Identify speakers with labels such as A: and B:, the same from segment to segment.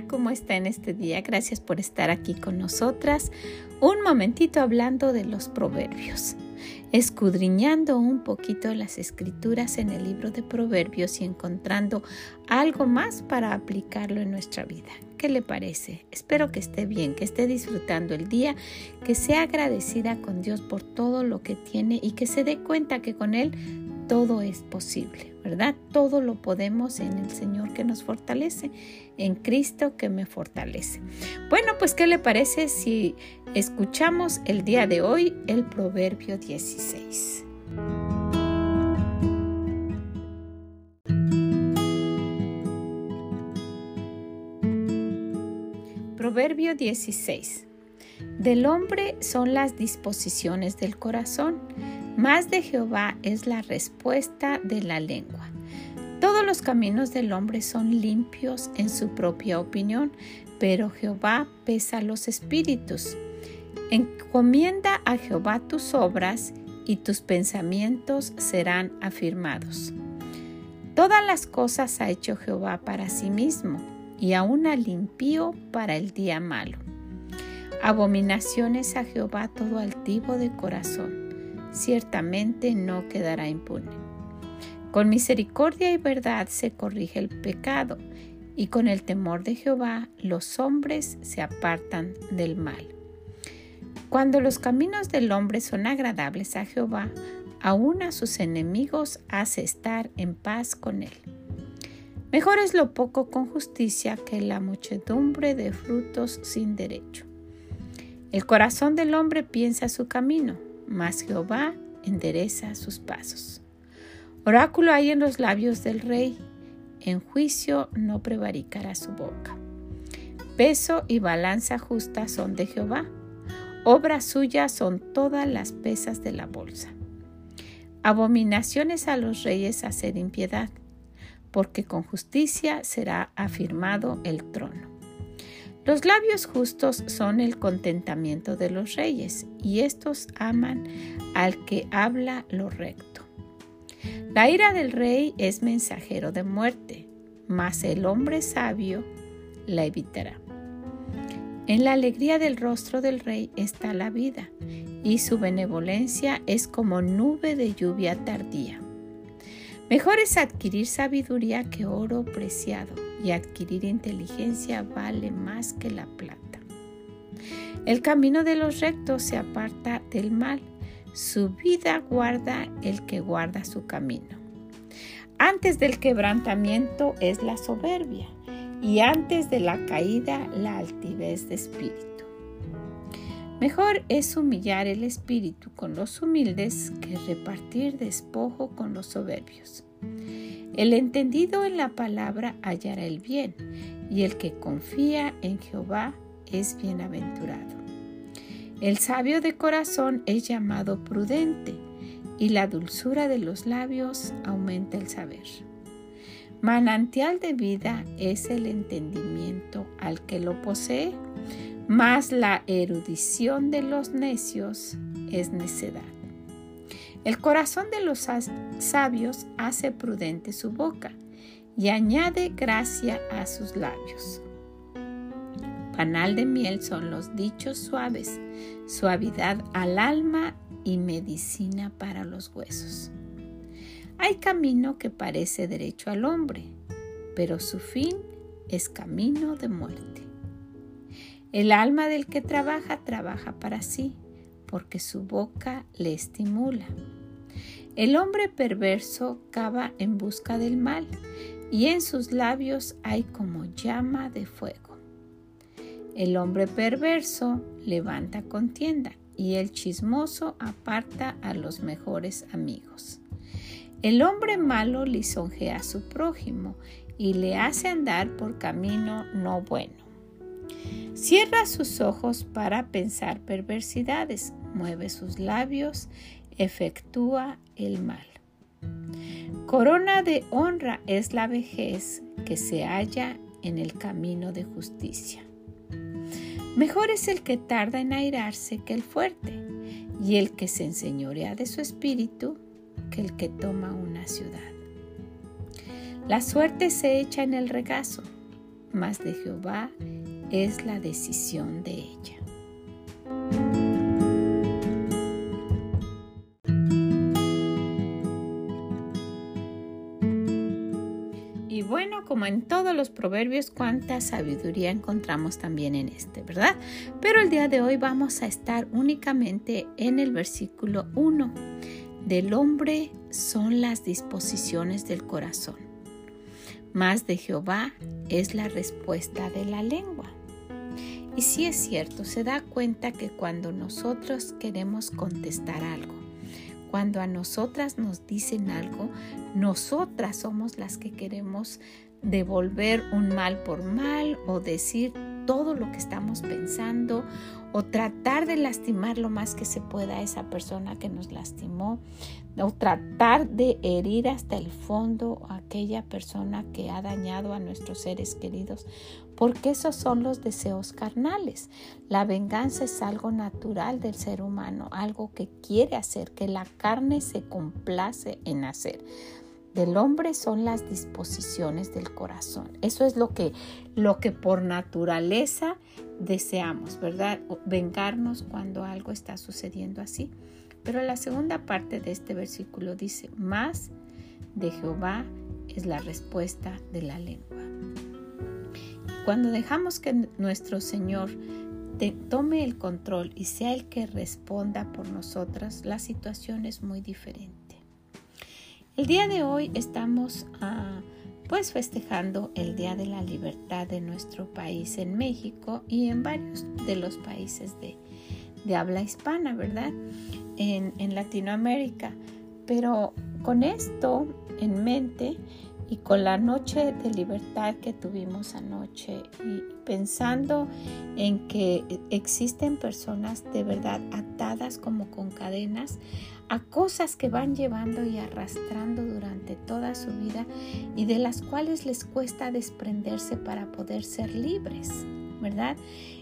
A: ¿Cómo está en este día? Gracias por estar aquí con nosotras. Un momentito hablando de los proverbios, escudriñando un poquito las escrituras en el libro de proverbios y encontrando algo más para aplicarlo en nuestra vida. ¿Qué le parece? Espero que esté bien, que esté disfrutando el día, que sea agradecida con Dios por todo lo que tiene y que se dé cuenta que con Él todo es posible, ¿verdad? Todo lo podemos en el Señor que nos fortalece, en Cristo que me fortalece. Bueno, pues ¿qué le parece si escuchamos el día de hoy el Proverbio 16? Proverbio 16. Del hombre son las disposiciones del corazón más de Jehová es la respuesta de la lengua. Todos los caminos del hombre son limpios en su propia opinión, pero Jehová pesa los espíritus. Encomienda a Jehová tus obras y tus pensamientos serán afirmados. Todas las cosas ha hecho Jehová para sí mismo, y aún al impío para el día malo. Abominaciones a Jehová todo altivo de corazón ciertamente no quedará impune. Con misericordia y verdad se corrige el pecado, y con el temor de Jehová los hombres se apartan del mal. Cuando los caminos del hombre son agradables a Jehová, aun a sus enemigos hace estar en paz con él. Mejor es lo poco con justicia que la muchedumbre de frutos sin derecho. El corazón del hombre piensa su camino, mas Jehová endereza sus pasos. Oráculo hay en los labios del rey, en juicio no prevaricará su boca. Peso y balanza justa son de Jehová, obra suya son todas las pesas de la bolsa. Abominaciones a los reyes hacer impiedad, porque con justicia será afirmado el trono. Los labios justos son el contentamiento de los reyes, y estos aman al que habla lo recto. La ira del rey es mensajero de muerte, mas el hombre sabio la evitará. En la alegría del rostro del rey está la vida, y su benevolencia es como nube de lluvia tardía. Mejor es adquirir sabiduría que oro preciado y adquirir inteligencia vale más que la plata. El camino de los rectos se aparta del mal, su vida guarda el que guarda su camino. Antes del quebrantamiento es la soberbia y antes de la caída la altivez de espíritu. Mejor es humillar el espíritu con los humildes que repartir despojo con los soberbios. El entendido en la palabra hallará el bien, y el que confía en Jehová es bienaventurado. El sabio de corazón es llamado prudente, y la dulzura de los labios aumenta el saber. Manantial de vida es el entendimiento al que lo posee, mas la erudición de los necios es necedad. El corazón de los sabios hace prudente su boca y añade gracia a sus labios. Panal de miel son los dichos suaves, suavidad al alma y medicina para los huesos. Hay camino que parece derecho al hombre, pero su fin es camino de muerte. El alma del que trabaja trabaja para sí, porque su boca le estimula. El hombre perverso cava en busca del mal, y en sus labios hay como llama de fuego. El hombre perverso levanta contienda, y el chismoso aparta a los mejores amigos. El hombre malo lisonjea a su prójimo y le hace andar por camino no bueno. Cierra sus ojos para pensar perversidades, mueve sus labios, efectúa el mal. Corona de honra es la vejez que se halla en el camino de justicia. Mejor es el que tarda en airarse que el fuerte, y el que se enseñorea de su espíritu que el que toma una ciudad. La suerte se echa en el regazo, mas de Jehová es la decisión de ella. Y bueno, como en todos los proverbios, cuánta sabiduría encontramos también en este, ¿verdad? Pero el día de hoy vamos a estar únicamente en el versículo 1. Del hombre son las disposiciones del corazón, más de Jehová es la respuesta de la lengua. Y sí es cierto, se da cuenta que cuando nosotros queremos contestar algo, cuando a nosotras nos dicen algo, nosotras somos las que queremos devolver un mal por mal o decir todo lo que estamos pensando o tratar de lastimar lo más que se pueda a esa persona que nos lastimó o tratar de herir hasta el fondo a aquella persona que ha dañado a nuestros seres queridos, porque esos son los deseos carnales. La venganza es algo natural del ser humano, algo que quiere hacer, que la carne se complace en hacer del hombre son las disposiciones del corazón. Eso es lo que, lo que por naturaleza deseamos, ¿verdad? Vengarnos cuando algo está sucediendo así. Pero la segunda parte de este versículo dice, más de Jehová es la respuesta de la lengua. Cuando dejamos que nuestro Señor tome el control y sea el que responda por nosotras, la situación es muy diferente. El día de hoy estamos ah, pues festejando el Día de la Libertad de nuestro país en México y en varios de los países de, habla hispana, ¿verdad? En, en Latinoamérica. Pero con esto en mente y con la noche de libertad que tuvimos anoche y pensando en que existen personas de verdad atadas como con cadenas a cosas que van llevando y arrastrando durante toda su vida y de las cuales les cuesta desprenderse para poder ser libres, ¿verdad?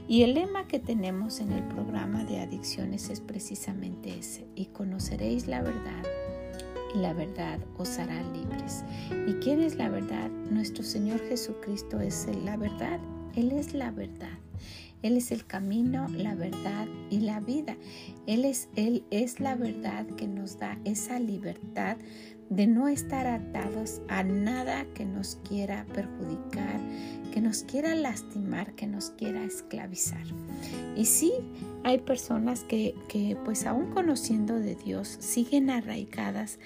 A: Y el lema que tenemos en el programa de adicciones es precisamente ese, y conoceréis la verdad y la verdad os hará libres. ¿Y quién es la verdad? Nuestro Señor Jesucristo es la verdad, Él es la verdad. Él es el camino, la verdad y la vida. Él es, Él es la verdad que nos da esa libertad de no estar atados a nada que nos quiera perjudicar, que nos quiera lastimar, que nos quiera esclavizar. Y sí, hay personas que, que pues aún conociendo de Dios siguen arraigadas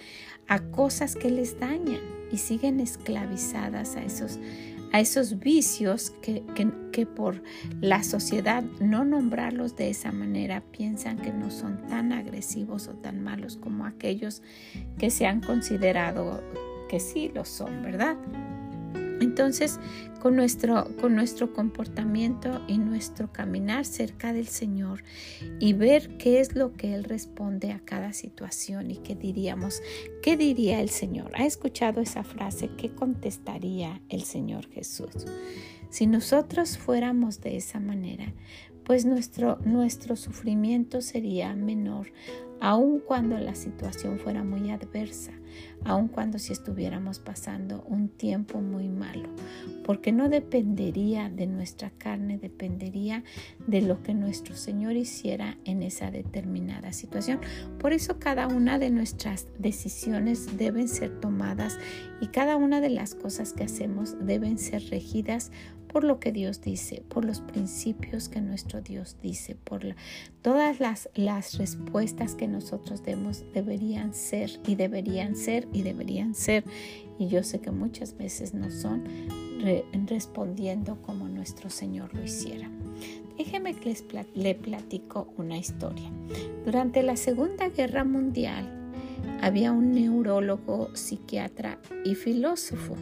A: a cosas que les dañan y siguen esclavizadas a esos a esos vicios que, que, por la sociedad no nombrarlos de esa manera piensan que no son tan agresivos o tan malos como aquellos que se han considerado que sí lo son, ¿verdad? Entonces, con nuestro, con nuestro comportamiento y nuestro caminar cerca del Señor y ver qué es lo que Él responde a cada situación y qué diríamos, qué diría el Señor. ¿Ha escuchado esa frase? ¿Qué contestaría el Señor Jesús? Si nosotros fuéramos de esa manera, pues nuestro, nuestro sufrimiento sería menor, aun cuando la situación fuera muy adversa aun cuando si estuviéramos pasando un tiempo muy malo, porque no dependería de nuestra carne, dependería de lo que nuestro Señor hiciera en esa determinada situación. Por eso cada una de nuestras decisiones deben ser tomadas y cada una de las cosas que hacemos deben ser regidas por lo que Dios dice, por los principios que nuestro Dios dice, por todas las, las respuestas que nosotros demos deberían ser y deberían ser y deberían ser. Y yo sé que muchas veces no son respondiendo como nuestro Señor lo hiciera. Déjeme que les le platico una historia. Durante la Segunda Guerra Mundial había un neurólogo, psiquiatra y filósofo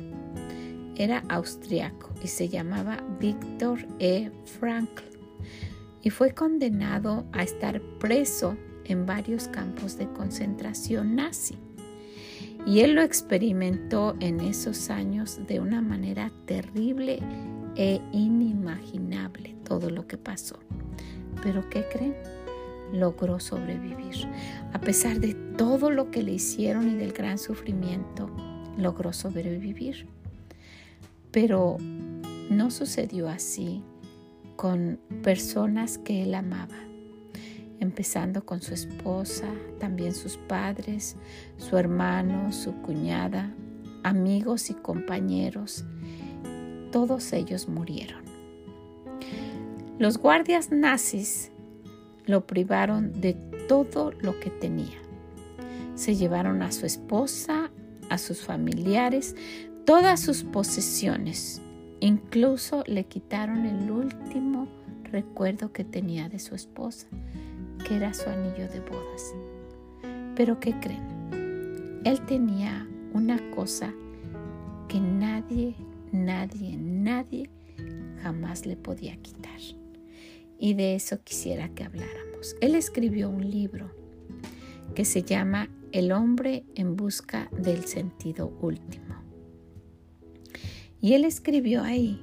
A: era austriaco y se llamaba Víctor E. Frankl y fue condenado a estar preso en varios campos de concentración nazi. Y él lo experimentó en esos años de una manera terrible e inimaginable todo lo que pasó. Pero ¿qué creen? Logró sobrevivir. A pesar de todo lo que le hicieron y del gran sufrimiento, logró sobrevivir. Pero no sucedió así con personas que él amaba, empezando con su esposa, también sus padres, su hermano, su cuñada, amigos y compañeros. Todos ellos murieron. Los guardias nazis lo privaron de todo lo que tenía. Se llevaron a su esposa, a sus familiares, todas sus posesiones Incluso le quitaron el último recuerdo que tenía de su esposa, que era su anillo de bodas. Pero ¿qué creen? Él tenía una cosa que nadie, nadie, nadie jamás le podía quitar. Y de eso quisiera que habláramos. Él escribió un libro que se llama El hombre en busca del sentido último. Y él escribió ahí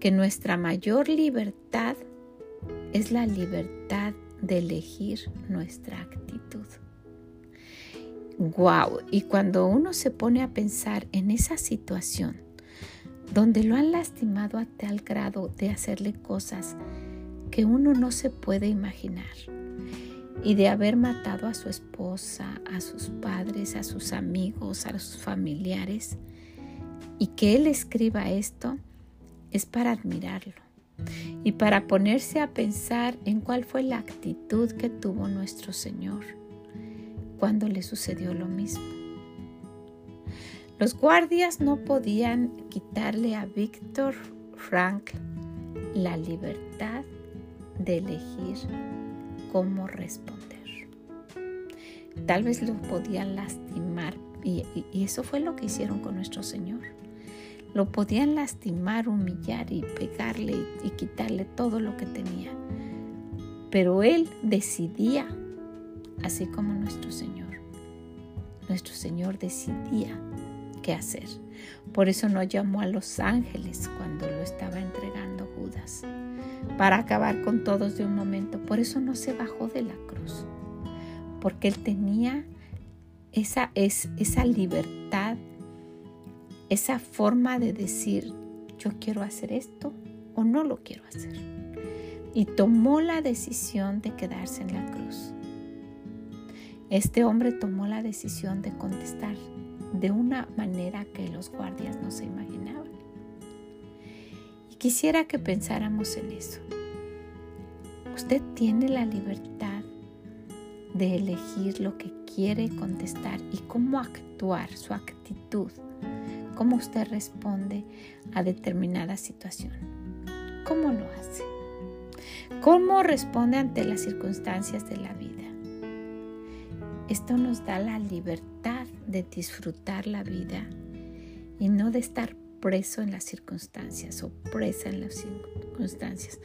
A: que nuestra mayor libertad es la libertad de elegir nuestra actitud. Wow, y cuando uno se pone a pensar en esa situación donde lo han lastimado a tal grado de hacerle cosas que uno no se puede imaginar y de haber matado a su esposa, a sus padres, a sus amigos, a sus familiares, y que Él escriba esto es para admirarlo y para ponerse a pensar en cuál fue la actitud que tuvo nuestro Señor cuando le sucedió lo mismo. Los guardias no podían quitarle a Víctor Frank la libertad de elegir cómo responder. Tal vez lo podían lastimar y, y eso fue lo que hicieron con nuestro Señor. Lo podían lastimar, humillar y pegarle y, quitarle todo lo que tenía. Pero Él decidía, así como nuestro Señor. Nuestro Señor decidía qué hacer. Por eso no llamó a los ángeles cuando lo estaba entregando Judas, para acabar con todos de un momento. Por eso no se bajó de la cruz, porque Él tenía esa, es, esa libertad esa forma de decir, yo quiero hacer esto o no lo quiero hacer. Y tomó la decisión de quedarse en la cruz. Este hombre tomó la decisión de contestar de una manera que los guardias no se imaginaban. Y quisiera que pensáramos en eso. Usted tiene la libertad de elegir lo que quiere contestar y cómo actuar, su actitud cómo usted responde a determinada situación. ¿Cómo lo hace? ¿Cómo responde ante las circunstancias de la vida? Esto nos da la libertad de disfrutar la vida y no de estar preso en las circunstancias o presa en las circunstancias.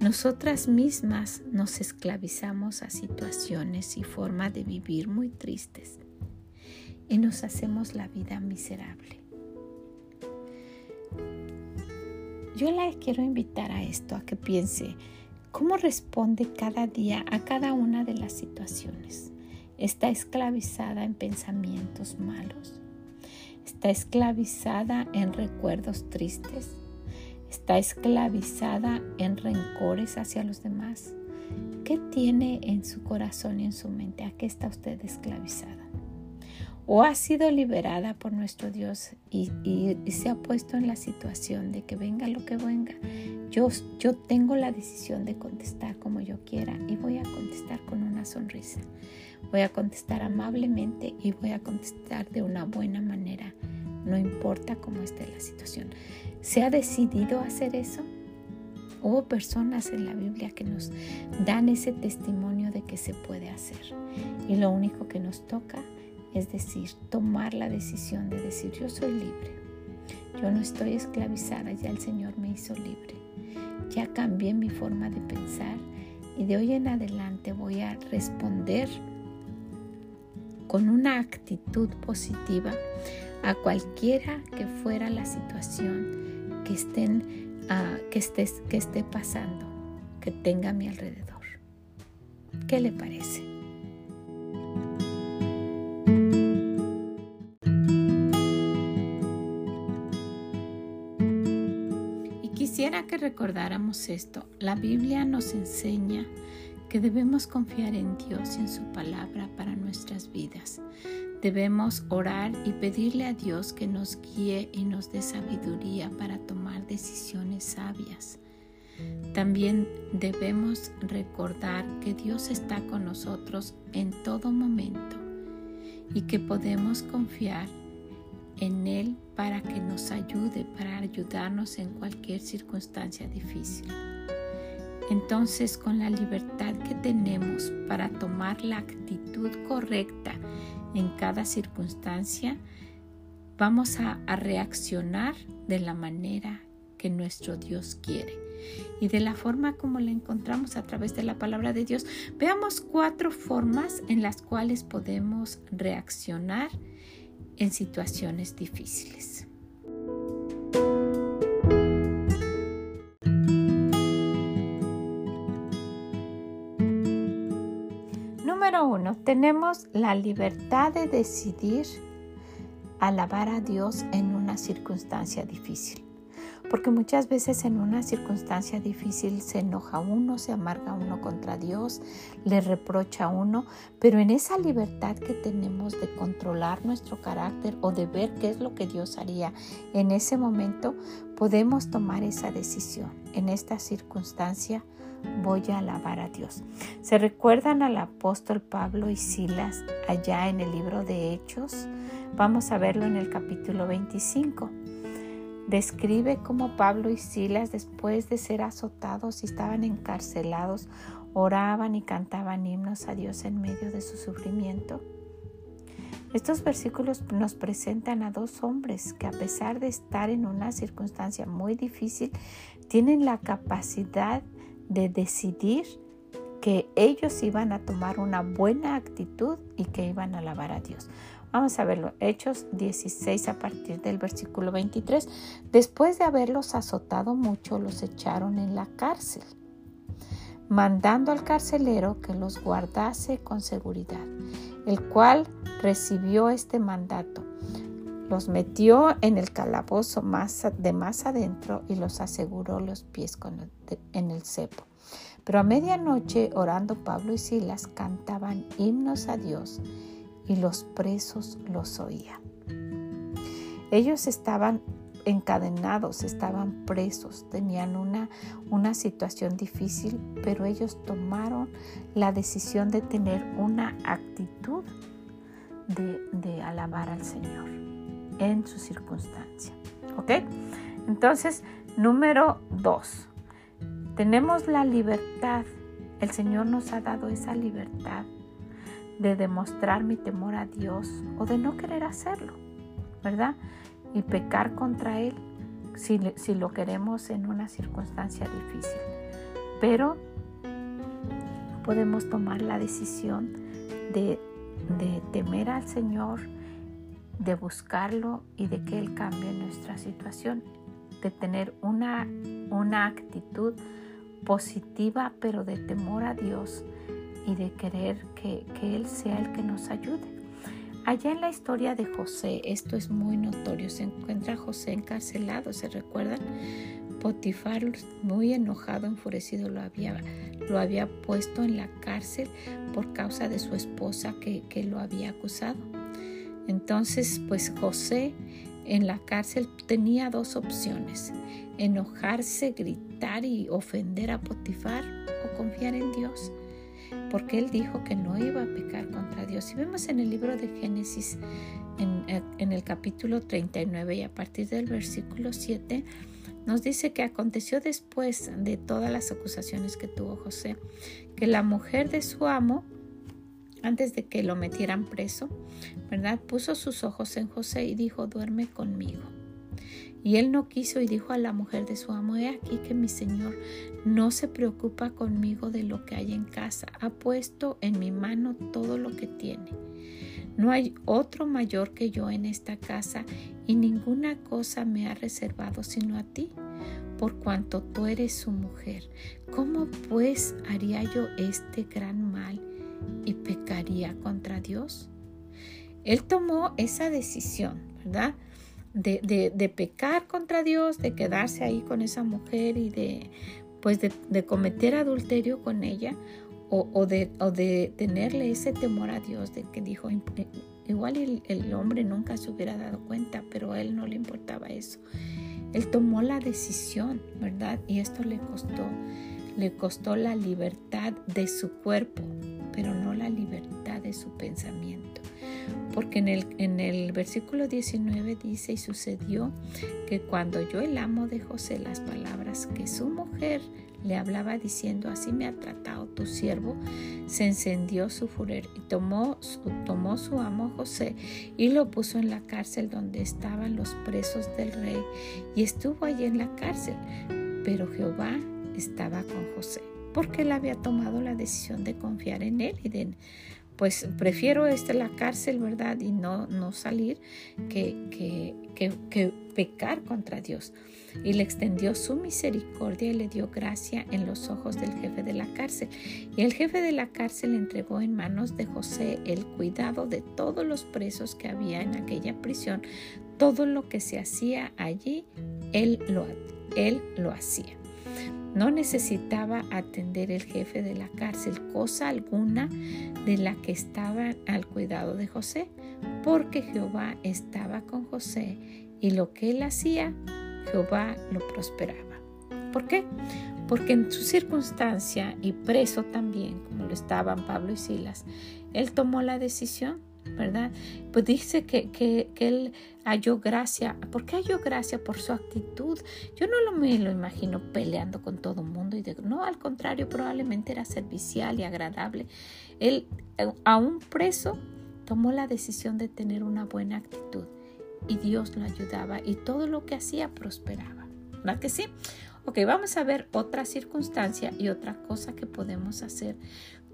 A: Nosotras mismas nos esclavizamos a situaciones y formas de vivir muy tristes y nos hacemos la vida miserable. Yo la quiero invitar a esto, a que piense cómo responde cada día a cada una de las situaciones. Está esclavizada en pensamientos malos. Está esclavizada en recuerdos tristes. Está esclavizada en rencores hacia los demás. ¿Qué tiene en su corazón y en su mente? ¿A qué está usted esclavizada? O ha sido liberada por nuestro Dios y, se ha puesto en la situación de que venga lo que venga, yo, yo tengo la decisión de contestar como yo quiera y voy a contestar con una sonrisa. Voy a contestar amablemente y voy a contestar de una buena manera, no importa cómo esté la situación. ¿Se ha decidido hacer eso? Hubo personas en la Biblia que nos dan ese testimonio de que se puede hacer. Y lo único que nos toca es decir, tomar la decisión de decir, yo soy libre, yo no estoy esclavizada, ya el Señor me hizo libre, ya cambié mi forma de pensar Y de hoy en adelante voy a responder con una actitud positiva a cualquiera que fuera la situación que, estén, ah, que, que esté pasando, que tenga a mi alrededor. ¿Qué le parece? Recordáramos esto. La Biblia nos enseña que debemos confiar en Dios y en su palabra para nuestras vidas. Debemos orar y pedirle a Dios que nos guíe y nos dé sabiduría para tomar decisiones sabias. También debemos recordar que Dios está con nosotros en todo momento y que podemos confiar en Él para que nos ayude, para ayudarnos en cualquier circunstancia difícil. Entonces, con la libertad que tenemos para tomar la actitud correcta en cada circunstancia, vamos a, reaccionar de la manera que nuestro Dios quiere y de la forma como la encontramos a través de la palabra de Dios. Veamos cuatro formas en las cuales podemos reaccionar en situaciones difíciles. uno, tenemos la libertad de decidir alabar a Dios en una circunstancia difícil. Porque muchas veces en una circunstancia difícil se enoja uno, se amarga uno contra Dios, le reprocha uno, pero en esa libertad que tenemos de controlar nuestro carácter o de ver qué es lo que Dios haría en ese momento, podemos tomar esa decisión. En esta circunstancia voy a alabar a Dios. ¿Se recuerdan al apóstol Pablo y Silas allá en el libro de Hechos? Vamos a verlo en el capítulo 25. Describe cómo Pablo y Silas, después de ser azotados y estaban encarcelados, oraban y cantaban himnos a Dios en medio de su sufrimiento. Estos versículos nos presentan a dos hombres que a pesar de estar en una circunstancia muy difícil, tienen la capacidad de decidir que ellos iban a tomar una buena actitud y que iban a alabar a Dios. Vamos a verlo. Hechos 16 a partir del versículo 23. Después de haberlos azotado mucho, los echaron en la cárcel, mandando al carcelero que los guardase con seguridad, el cual recibió este mandato. Los metió en el calabozo más de más adentro y los aseguró los pies en el cepo. Pero a medianoche, orando Pablo y Silas, cantaban himnos a Dios y los presos los oían. Ellos estaban encadenados, estaban presos, tenían una, una situación difícil, pero ellos tomaron la decisión de tener una actitud de, de alabar al Señor en su circunstancia. ¿Ok? Entonces, número dos, tenemos la libertad. El Señor nos ha dado esa libertad de demostrar mi temor a Dios o de no querer hacerlo, ¿verdad? Y pecar contra Él si, si lo queremos en una circunstancia difícil. Pero podemos tomar la decisión de, de temer al Señor, de buscarlo y de que Él cambie nuestra situación, de tener una, una actitud positiva, pero de temor a Dios y de querer que, Él sea el que nos ayude. Allá en la historia de José, esto es muy notorio, se encuentra José encarcelado, ¿se recuerdan? Potifar, muy enojado, enfurecido, lo había, lo había puesto en la cárcel por causa de su esposa que, que lo había acusado. Entonces, pues José en la cárcel tenía dos opciones, enojarse, gritar y ofender a Potifar o confiar en Dios, porque él dijo que no iba a pecar contra Dios. Si vemos en el libro de Génesis, en, en el capítulo 39 y a partir del versículo 7, nos dice que aconteció después de todas las acusaciones que tuvo José, que la mujer de su amo, antes de que lo metieran preso, ¿verdad? Puso sus ojos en José y dijo, duerme conmigo. Y él no quiso y dijo a la mujer de su amo, he aquí que mi señor no se preocupa conmigo de lo que hay en casa, ha puesto en mi mano todo lo que tiene. No hay otro mayor que yo en esta casa y ninguna cosa me ha reservado sino a ti, por cuanto tú eres su mujer. ¿Cómo pues haría yo este gran mal y pecaría contra Dios? Él tomó esa decisión, ¿verdad? De, pecar contra Dios, de quedarse ahí con esa mujer y de, pues de, cometer adulterio con ella o, de, o, de, tenerle ese temor a Dios de que dijo, igual el, el, hombre nunca se hubiera dado cuenta, pero a él no le importaba eso. Él tomó la decisión, ¿verdad? Y esto le costó, le costó la libertad de su cuerpo, pero no la libertad de su pensamiento. Porque en el, en el versículo 19 dice, y sucedió que cuando yo el amo de José las palabras que su mujer le hablaba diciendo, así me ha tratado tu siervo, se encendió su furor y tomó, tomó su amo José y lo puso en la cárcel donde estaban los presos del rey y estuvo allí en la cárcel. Pero Jehová estaba con José porque él había tomado la decisión de confiar en él y de pues prefiero este la cárcel, ¿verdad? Y no, no salir que, que, que, pecar contra Dios. Y le extendió su misericordia y le dio gracia en los ojos del jefe de la cárcel. Y el jefe de la cárcel entregó en manos de José el cuidado de todos los presos que había en aquella prisión. Todo lo que se hacía allí, él lo, él lo hacía. No necesitaba atender el jefe de la cárcel cosa alguna de la que estaba al cuidado de José, porque Jehová estaba con José y lo que él hacía, Jehová lo prosperaba. ¿Por qué? Porque en su circunstancia y preso también, como lo estaban Pablo y Silas, él tomó la decisión ¿verdad? Pues dice que, que, él halló gracia. ¿Por qué halló gracia? Por su actitud. Yo no lo, me lo imagino peleando con todo el mundo. Y de, no, al contrario, probablemente era servicial y agradable. Él, aún preso, tomó la decisión de tener una buena actitud. Y Dios lo ayudaba y todo lo que hacía prosperaba. ¿Verdad que sí? Ok, vamos a ver otra circunstancia y otra cosa que podemos hacer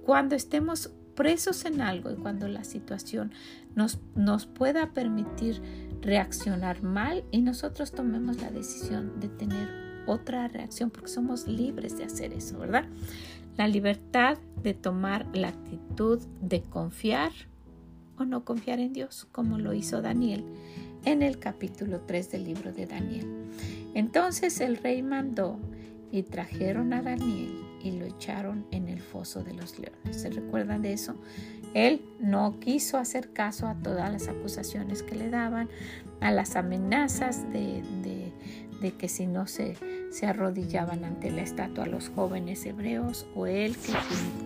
A: cuando estemos presos en algo y cuando la situación nos, nos pueda permitir reaccionar mal y nosotros tomemos la decisión de tener otra reacción porque somos libres de hacer eso, ¿verdad? La libertad de tomar la actitud de confiar o no confiar en Dios, como lo hizo Daniel en el capítulo 3 del libro de Daniel. Entonces el rey mandó y trajeron a Daniel y lo echaron en el foso de los leones. ¿Se recuerdan de eso? Él no quiso hacer caso a todas las acusaciones que le daban, a las amenazas de, que si no se, se, arrodillaban ante la estatua a los jóvenes hebreos, o él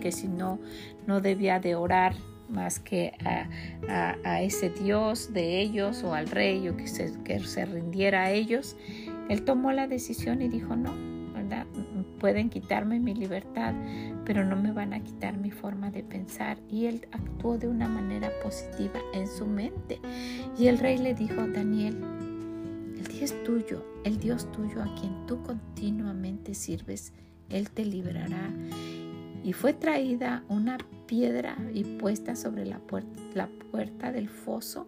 A: que, si no, no debía de orar más que a, ese Dios de ellos o al rey o que se, que se rindiera a ellos. Él tomó la decisión y dijo, no, Pueden quitarme mi libertad, pero no me van a quitar mi forma de pensar. Y él actuó de una manera positiva en su mente. Y el rey le dijo, Daniel, el Dios tuyo, el Dios tuyo a quien tú continuamente sirves, Él te librará. Y fue traída una piedra y puesta sobre la puerta, la puerta del foso,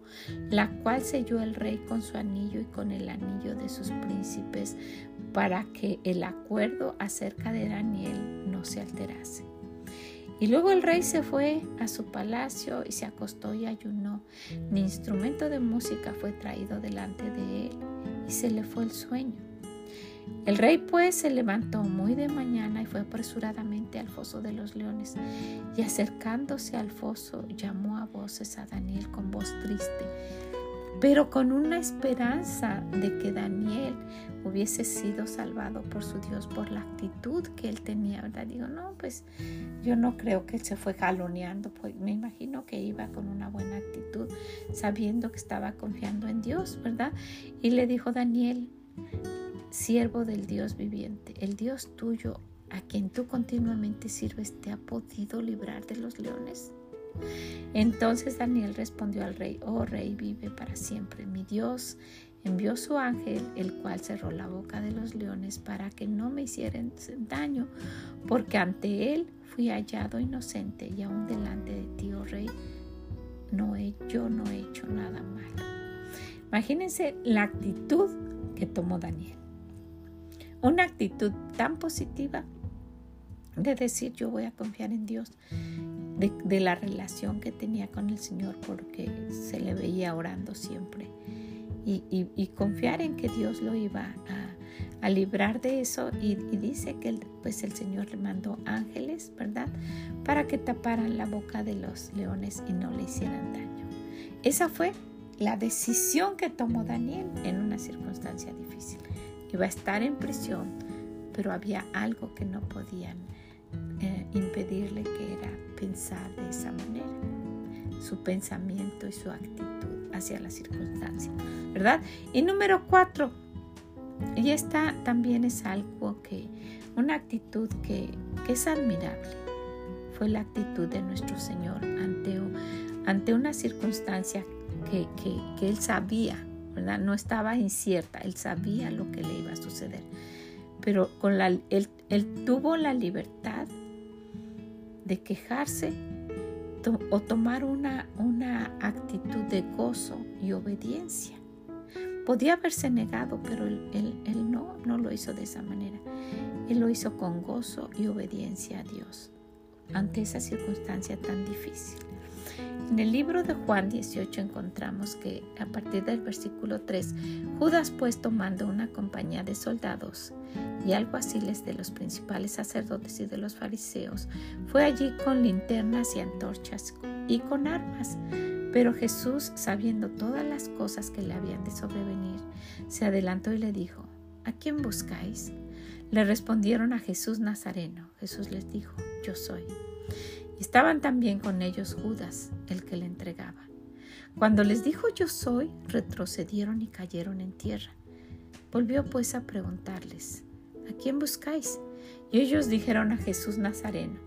A: la cual selló el rey con su anillo y con el anillo de sus príncipes para que el acuerdo acerca de Daniel no se alterase. Y luego el rey se fue a su palacio y se acostó y ayunó. Ni instrumento de música fue traído delante de él y se le fue el sueño. El rey pues se levantó muy de mañana y fue apresuradamente al foso de los leones y acercándose al foso llamó a voces a Daniel con voz triste pero con una esperanza de que Daniel hubiese sido salvado por su Dios por la actitud que él tenía, ¿verdad? Digo, no, pues yo no creo que él se fue jaloneando, pues me imagino que iba con una buena actitud, sabiendo que estaba confiando en Dios, ¿verdad? Y le dijo Daniel, siervo del Dios viviente, el Dios tuyo a quien tú continuamente sirves, ¿te ha podido librar de los leones? Entonces Daniel respondió al rey, oh rey, vive para siempre. Mi Dios, envió su ángel, el cual cerró la boca de los leones para que no me hicieran daño, porque ante él fui hallado inocente y aún delante de ti, oh rey, no he, yo no he hecho nada malo. Imagínense la actitud que tomó Daniel. Una actitud tan positiva de decir yo voy a confiar en Dios, de, la relación que tenía con el Señor porque se le veía orando siempre y, confiar en que Dios lo iba a, librar de eso y, dice que pues el Señor le mandó ángeles, ¿verdad? Para que taparan la boca de los leones y no le hicieran daño. Esa fue la decisión que tomó Daniel en una circunstancia difícil. Iba a estar en prisión, pero había algo que no podían eh, impedirle que era pensar de esa manera, su pensamiento y su actitud hacia la circunstancia, ¿verdad? Y número cuatro, y esta también es algo que, una actitud que, es admirable, fue la actitud de nuestro Señor ante, ante una circunstancia que, que, Él sabía, ¿verdad? No estaba incierta, Él sabía lo que le iba a suceder, pero con la, él, él tuvo la libertad de quejarse o tomar una, una actitud de gozo y obediencia. Podía haberse negado, pero él, él, no, no lo hizo de esa manera. Él lo hizo con gozo y obediencia a Dios ante esa circunstancia tan difícil. En el libro de Juan 18 encontramos que a partir del versículo 3, Judas pues tomando una compañía de soldados y alguaciles de los principales sacerdotes y de los fariseos, fue allí con linternas y antorchas y con armas. Pero Jesús, sabiendo todas las cosas que le habían de sobrevenir, se adelantó y le dijo, ¿A quién buscáis? Le respondieron a Jesús Nazareno. Jesús les dijo, Yo soy. Estaban también con ellos Judas, el que le entregaba. Cuando les dijo yo soy, retrocedieron y cayeron en tierra. Volvió pues a preguntarles, ¿a quién buscáis? Y ellos dijeron a Jesús Nazareno.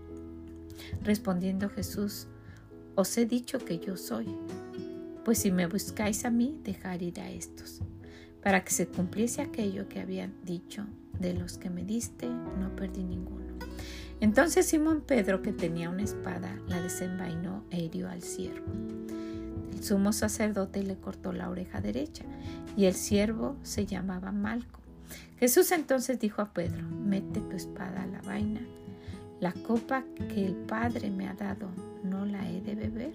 A: Respondiendo Jesús, os he dicho que yo soy. Pues si me buscáis a mí, dejar ir a estos, para que se cumpliese aquello que habían dicho, de los que me diste, no perdí ninguno. Entonces Simón Pedro, que tenía una espada, la desenvainó e hirió al siervo. El sumo sacerdote le cortó la oreja derecha y el siervo se llamaba Malco. Jesús entonces dijo a Pedro, mete tu espada a la vaina. La copa que el Padre me ha dado, ¿no la he de beber?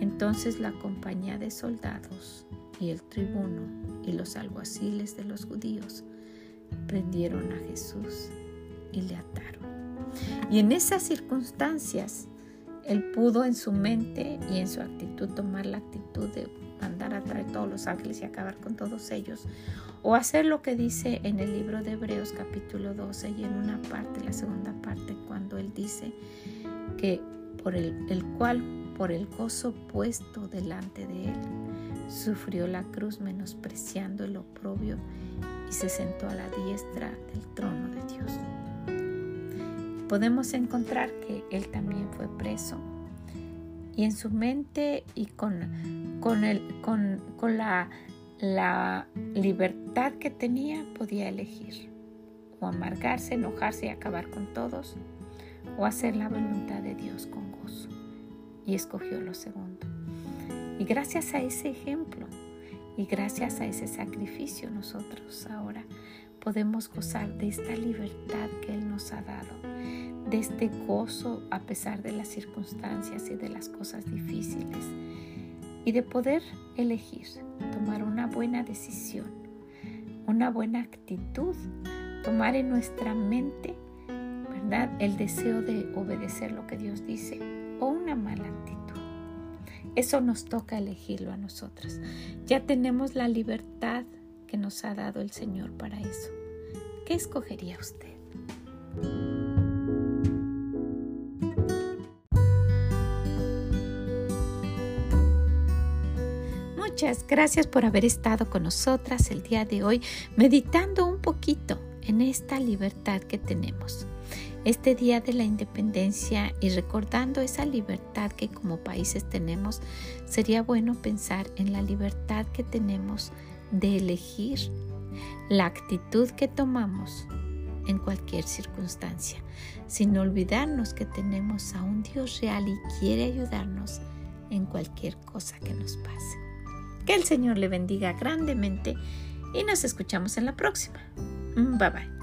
A: Entonces la compañía de soldados y el tribuno y los alguaciles de los judíos prendieron a Jesús y le ataron. Y en esas circunstancias, él pudo en su mente y en su actitud tomar la actitud de mandar a traer todos los ángeles y acabar con todos ellos. O hacer lo que dice en el libro de Hebreos capítulo 12 y en una parte, la segunda parte, cuando él dice que por el, el cual, por el gozo puesto delante de él, sufrió la cruz menospreciando el oprobio y se sentó a la diestra del trono de Dios. Podemos encontrar que él también fue preso. Y en su mente y con, con, el, con, con la, la libertad que tenía podía elegir o amargarse, enojarse y acabar con todos o hacer la voluntad de Dios con gozo. Y escogió lo segundo. Y gracias a ese ejemplo y gracias a ese sacrificio nosotros ahora podemos gozar de esta libertad que Él nos ha dado, de este gozo a pesar de las circunstancias y de las cosas difíciles, y de poder elegir, tomar una buena decisión, una buena actitud, tomar en nuestra mente, ¿verdad?, el deseo de obedecer lo que Dios dice Eso nos toca elegirlo a nosotros. Ya tenemos la libertad que nos ha dado el Señor para eso. ¿Qué escogería usted? Muchas gracias por haber estado con nosotras el día de hoy meditando un poquito en esta libertad que tenemos. Este día de la independencia y recordando esa libertad que como países tenemos, sería bueno pensar en la libertad que tenemos de elegir la actitud que tomamos en cualquier circunstancia, sin olvidarnos que tenemos a un Dios real y quiere ayudarnos en cualquier cosa que nos pase. Que el Señor le bendiga grandemente y nos escuchamos en la próxima. Bye bye.